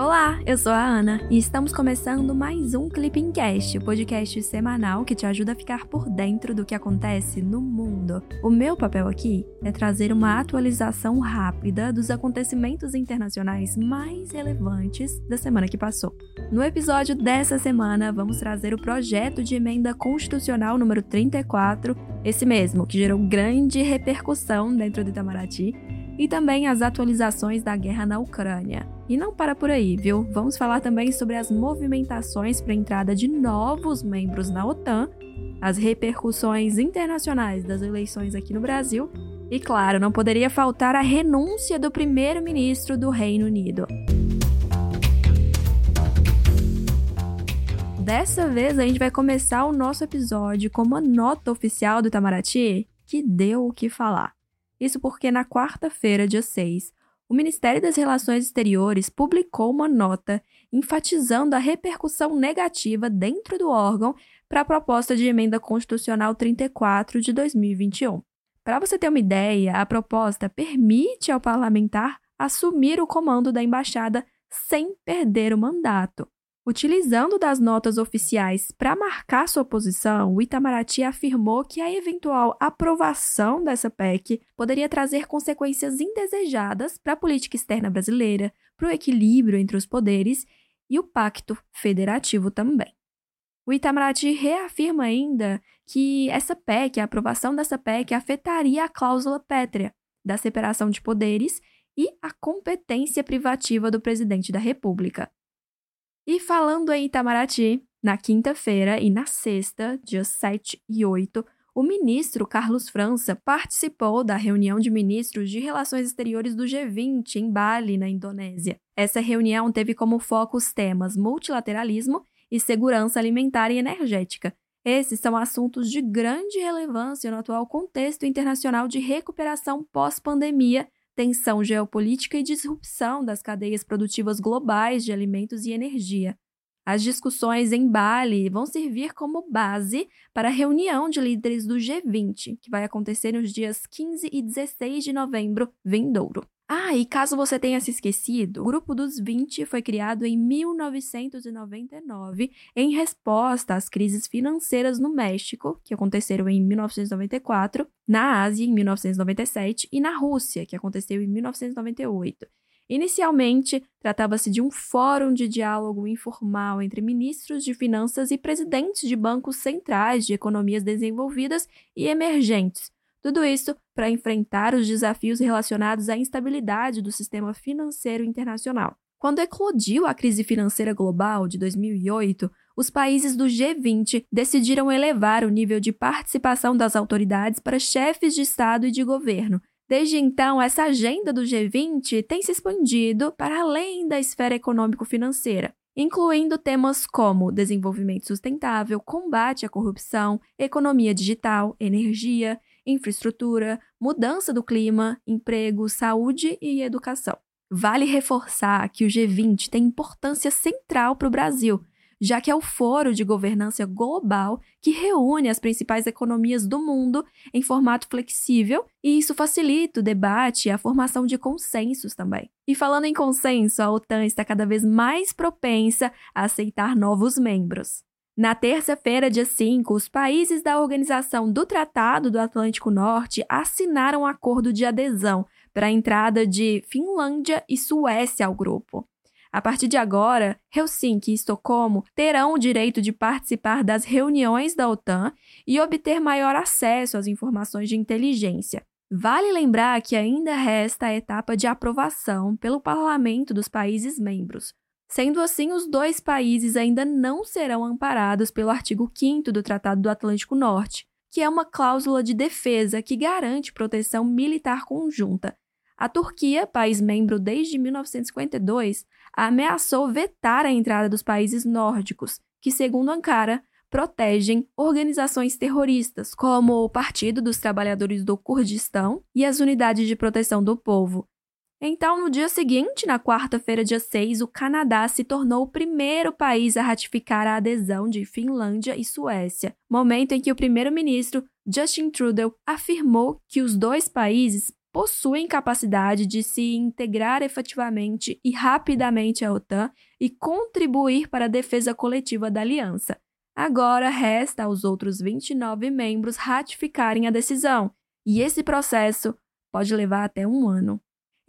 Olá, eu sou a Ana e estamos começando mais um Clipping Cast, o podcast semanal que te ajuda a ficar por dentro do que acontece no mundo. O meu papel aqui é trazer uma atualização rápida dos acontecimentos internacionais mais relevantes da semana que passou. No episódio dessa semana, vamos trazer o projeto de emenda constitucional número 34, esse mesmo que gerou grande repercussão dentro do Itamaraty e também as atualizações da guerra na Ucrânia. E não para por aí, viu? Vamos falar também sobre as movimentações para a entrada de novos membros na OTAN, as repercussões internacionais das eleições aqui no Brasil e, claro, não poderia faltar a renúncia do primeiro-ministro do Reino Unido. Dessa vez a gente vai começar o nosso episódio com uma nota oficial do Itamaraty que deu o que falar. Isso porque na quarta-feira, dia 6, o Ministério das Relações Exteriores publicou uma nota enfatizando a repercussão negativa dentro do órgão para a proposta de emenda constitucional 34 de 2021. Para você ter uma ideia, a proposta permite ao parlamentar assumir o comando da embaixada sem perder o mandato. Utilizando das notas oficiais para marcar sua posição, o Itamaraty afirmou que a eventual aprovação dessa PEC poderia trazer consequências indesejadas para a política externa brasileira, para o equilíbrio entre os poderes e o pacto federativo também. O Itamaraty reafirma ainda que essa PEC, a aprovação dessa PEC, afetaria a cláusula pétrea da separação de poderes e a competência privativa do presidente da República. E falando em Itamaraty, na quinta-feira e na sexta, dias 7 e 8, o ministro Carlos França participou da reunião de ministros de Relações Exteriores do G20 em Bali, na Indonésia. Essa reunião teve como foco os temas multilateralismo e segurança alimentar e energética. Esses são assuntos de grande relevância no atual contexto internacional de recuperação pós-pandemia tensão geopolítica e disrupção das cadeias produtivas globais de alimentos e energia. As discussões em Bali vão servir como base para a reunião de líderes do G20, que vai acontecer nos dias 15 e 16 de novembro vindouro. Ah, e caso você tenha se esquecido, o Grupo dos 20 foi criado em 1999 em resposta às crises financeiras no México, que aconteceram em 1994, na Ásia em 1997 e na Rússia, que aconteceu em 1998. Inicialmente, tratava-se de um fórum de diálogo informal entre ministros de finanças e presidentes de bancos centrais de economias desenvolvidas e emergentes tudo isso para enfrentar os desafios relacionados à instabilidade do sistema financeiro internacional. Quando eclodiu a crise financeira global de 2008, os países do G20 decidiram elevar o nível de participação das autoridades para chefes de Estado e de governo. Desde então, essa agenda do G20 tem se expandido para além da esfera econômico-financeira, incluindo temas como desenvolvimento sustentável, combate à corrupção, economia digital, energia, infraestrutura, mudança do clima, emprego, saúde e educação. Vale reforçar que o G20 tem importância central para o Brasil, já que é o foro de governança global que reúne as principais economias do mundo em formato flexível, e isso facilita o debate e a formação de consensos também. E falando em consenso, a OTAN está cada vez mais propensa a aceitar novos membros. Na terça-feira, dia 5, os países da Organização do Tratado do Atlântico Norte assinaram um acordo de adesão para a entrada de Finlândia e Suécia ao grupo. A partir de agora, Helsinki e Estocolmo terão o direito de participar das reuniões da OTAN e obter maior acesso às informações de inteligência. Vale lembrar que ainda resta a etapa de aprovação pelo parlamento dos países membros. Sendo assim, os dois países ainda não serão amparados pelo artigo 5 do Tratado do Atlântico Norte, que é uma cláusula de defesa que garante proteção militar conjunta. A Turquia, país membro desde 1952, ameaçou vetar a entrada dos países nórdicos, que, segundo Ankara, protegem organizações terroristas, como o Partido dos Trabalhadores do Kurdistão e as Unidades de Proteção do Povo, então, no dia seguinte, na quarta-feira, dia 6, o Canadá se tornou o primeiro país a ratificar a adesão de Finlândia e Suécia, momento em que o primeiro-ministro Justin Trudeau afirmou que os dois países possuem capacidade de se integrar efetivamente e rapidamente à OTAN e contribuir para a defesa coletiva da aliança. Agora resta aos outros 29 membros ratificarem a decisão, e esse processo pode levar até um ano.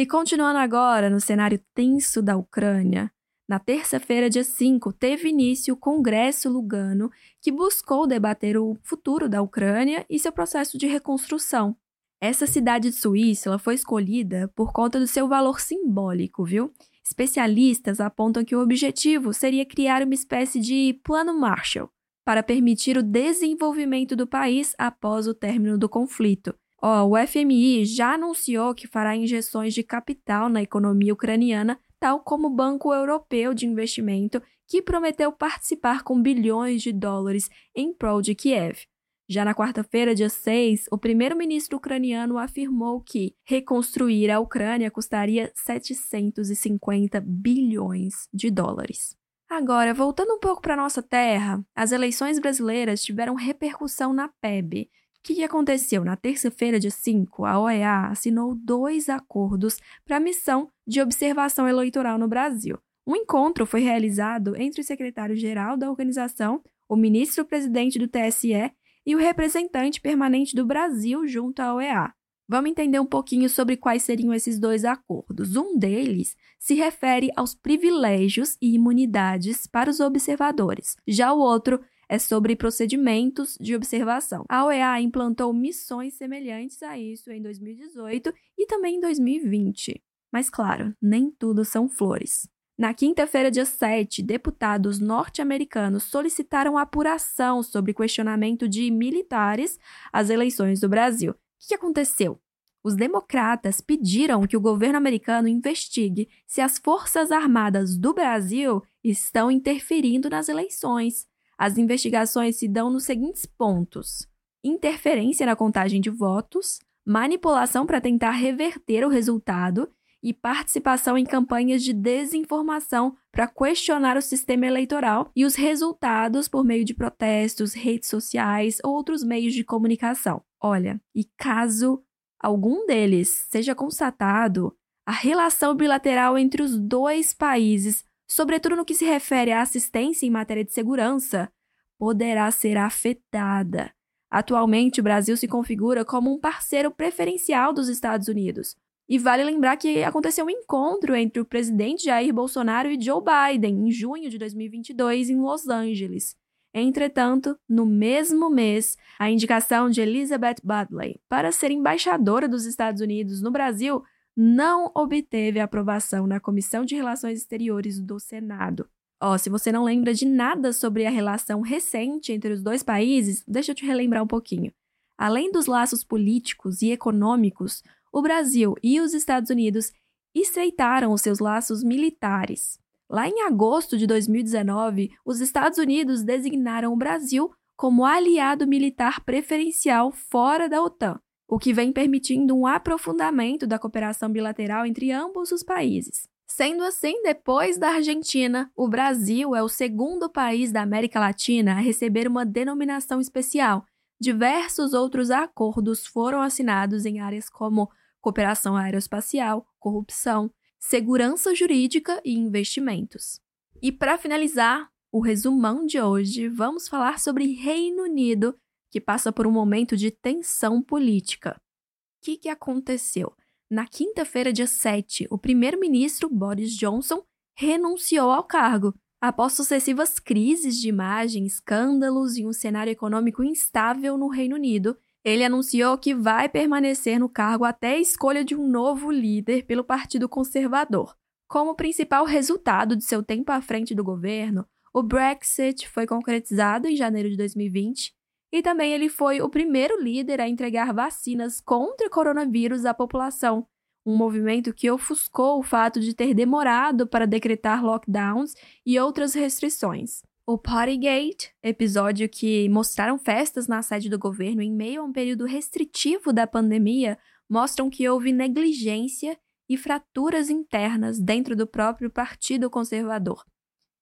E continuando agora no cenário tenso da Ucrânia, na terça-feira, dia 5, teve início o Congresso Lugano, que buscou debater o futuro da Ucrânia e seu processo de reconstrução. Essa cidade de Suíça foi escolhida por conta do seu valor simbólico, viu? Especialistas apontam que o objetivo seria criar uma espécie de plano Marshall para permitir o desenvolvimento do país após o término do conflito. Oh, o FMI já anunciou que fará injeções de capital na economia ucraniana tal como o Banco Europeu de Investimento, que prometeu participar com bilhões de dólares em prol de Kiev. Já na quarta-feira, dia 6, o primeiro-ministro ucraniano afirmou que reconstruir a Ucrânia custaria 750 bilhões de dólares. Agora, voltando um pouco para nossa terra, as eleições brasileiras tiveram repercussão na PEB, o que, aconteceu? Na terça-feira, dia 5, a OEA assinou dois acordos para a missão de observação eleitoral no Brasil. Um encontro foi realizado entre o secretário-geral da organização, o ministro-presidente do TSE e o representante permanente do Brasil junto à OEA. Vamos entender um pouquinho sobre quais seriam esses dois acordos. Um deles se refere aos privilégios e imunidades para os observadores. Já o outro é sobre procedimentos de observação. A OEA implantou missões semelhantes a isso em 2018 e também em 2020. Mas, claro, nem tudo são flores. Na quinta-feira, dia 7, deputados norte-americanos solicitaram apuração sobre questionamento de militares às eleições do Brasil. O que aconteceu? Os democratas pediram que o governo americano investigue se as Forças Armadas do Brasil estão interferindo nas eleições. As investigações se dão nos seguintes pontos: interferência na contagem de votos, manipulação para tentar reverter o resultado e participação em campanhas de desinformação para questionar o sistema eleitoral e os resultados por meio de protestos, redes sociais ou outros meios de comunicação. Olha, e caso algum deles seja constatado, a relação bilateral entre os dois países sobretudo no que se refere à assistência em matéria de segurança, poderá ser afetada. Atualmente, o Brasil se configura como um parceiro preferencial dos Estados Unidos. E vale lembrar que aconteceu um encontro entre o presidente Jair Bolsonaro e Joe Biden em junho de 2022 em Los Angeles. Entretanto, no mesmo mês, a indicação de Elizabeth Budley para ser embaixadora dos Estados Unidos no Brasil não obteve aprovação na Comissão de Relações Exteriores do Senado. Ó, oh, se você não lembra de nada sobre a relação recente entre os dois países, deixa eu te relembrar um pouquinho. Além dos laços políticos e econômicos, o Brasil e os Estados Unidos estreitaram os seus laços militares. Lá em agosto de 2019, os Estados Unidos designaram o Brasil como aliado militar preferencial fora da OTAN o que vem permitindo um aprofundamento da cooperação bilateral entre ambos os países. Sendo assim, depois da Argentina, o Brasil é o segundo país da América Latina a receber uma denominação especial. Diversos outros acordos foram assinados em áreas como cooperação aeroespacial, corrupção, segurança jurídica e investimentos. E para finalizar o resumão de hoje, vamos falar sobre Reino Unido que passa por um momento de tensão política. O que, que aconteceu? Na quinta-feira, dia 7, o primeiro-ministro Boris Johnson renunciou ao cargo. Após sucessivas crises de imagem, escândalos e um cenário econômico instável no Reino Unido, ele anunciou que vai permanecer no cargo até a escolha de um novo líder pelo Partido Conservador. Como principal resultado de seu tempo à frente do governo, o Brexit foi concretizado em janeiro de 2020 e também ele foi o primeiro líder a entregar vacinas contra coronavírus à população, um movimento que ofuscou o fato de ter demorado para decretar lockdowns e outras restrições. O Partygate, episódio que mostraram festas na sede do governo em meio a um período restritivo da pandemia, mostram que houve negligência e fraturas internas dentro do próprio Partido Conservador.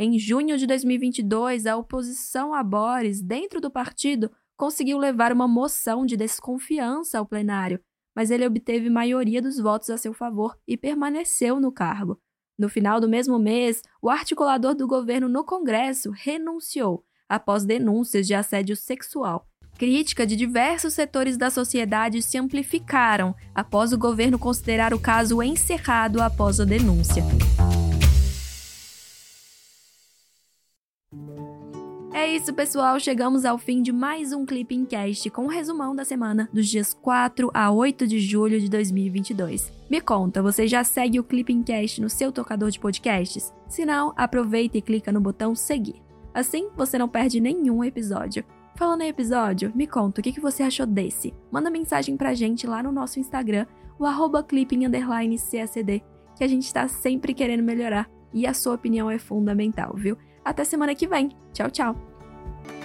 Em junho de 2022, a oposição a Boris, dentro do partido, conseguiu levar uma moção de desconfiança ao plenário, mas ele obteve maioria dos votos a seu favor e permaneceu no cargo. No final do mesmo mês, o articulador do governo no Congresso renunciou após denúncias de assédio sexual. Crítica de diversos setores da sociedade se amplificaram após o governo considerar o caso encerrado após a denúncia. É isso, pessoal. Chegamos ao fim de mais um Clipping Cast com um resumão da semana dos dias 4 a 8 de julho de 2022. Me conta, você já segue o Clipping Cast no seu tocador de podcasts? Se não, aproveita e clica no botão seguir. Assim, você não perde nenhum episódio. Falando em episódio, me conta o que você achou desse. Manda mensagem pra gente lá no nosso Instagram, o arroba que a gente tá sempre querendo melhorar e a sua opinião é fundamental, viu? Até semana que vem. Tchau, tchau! Thank you.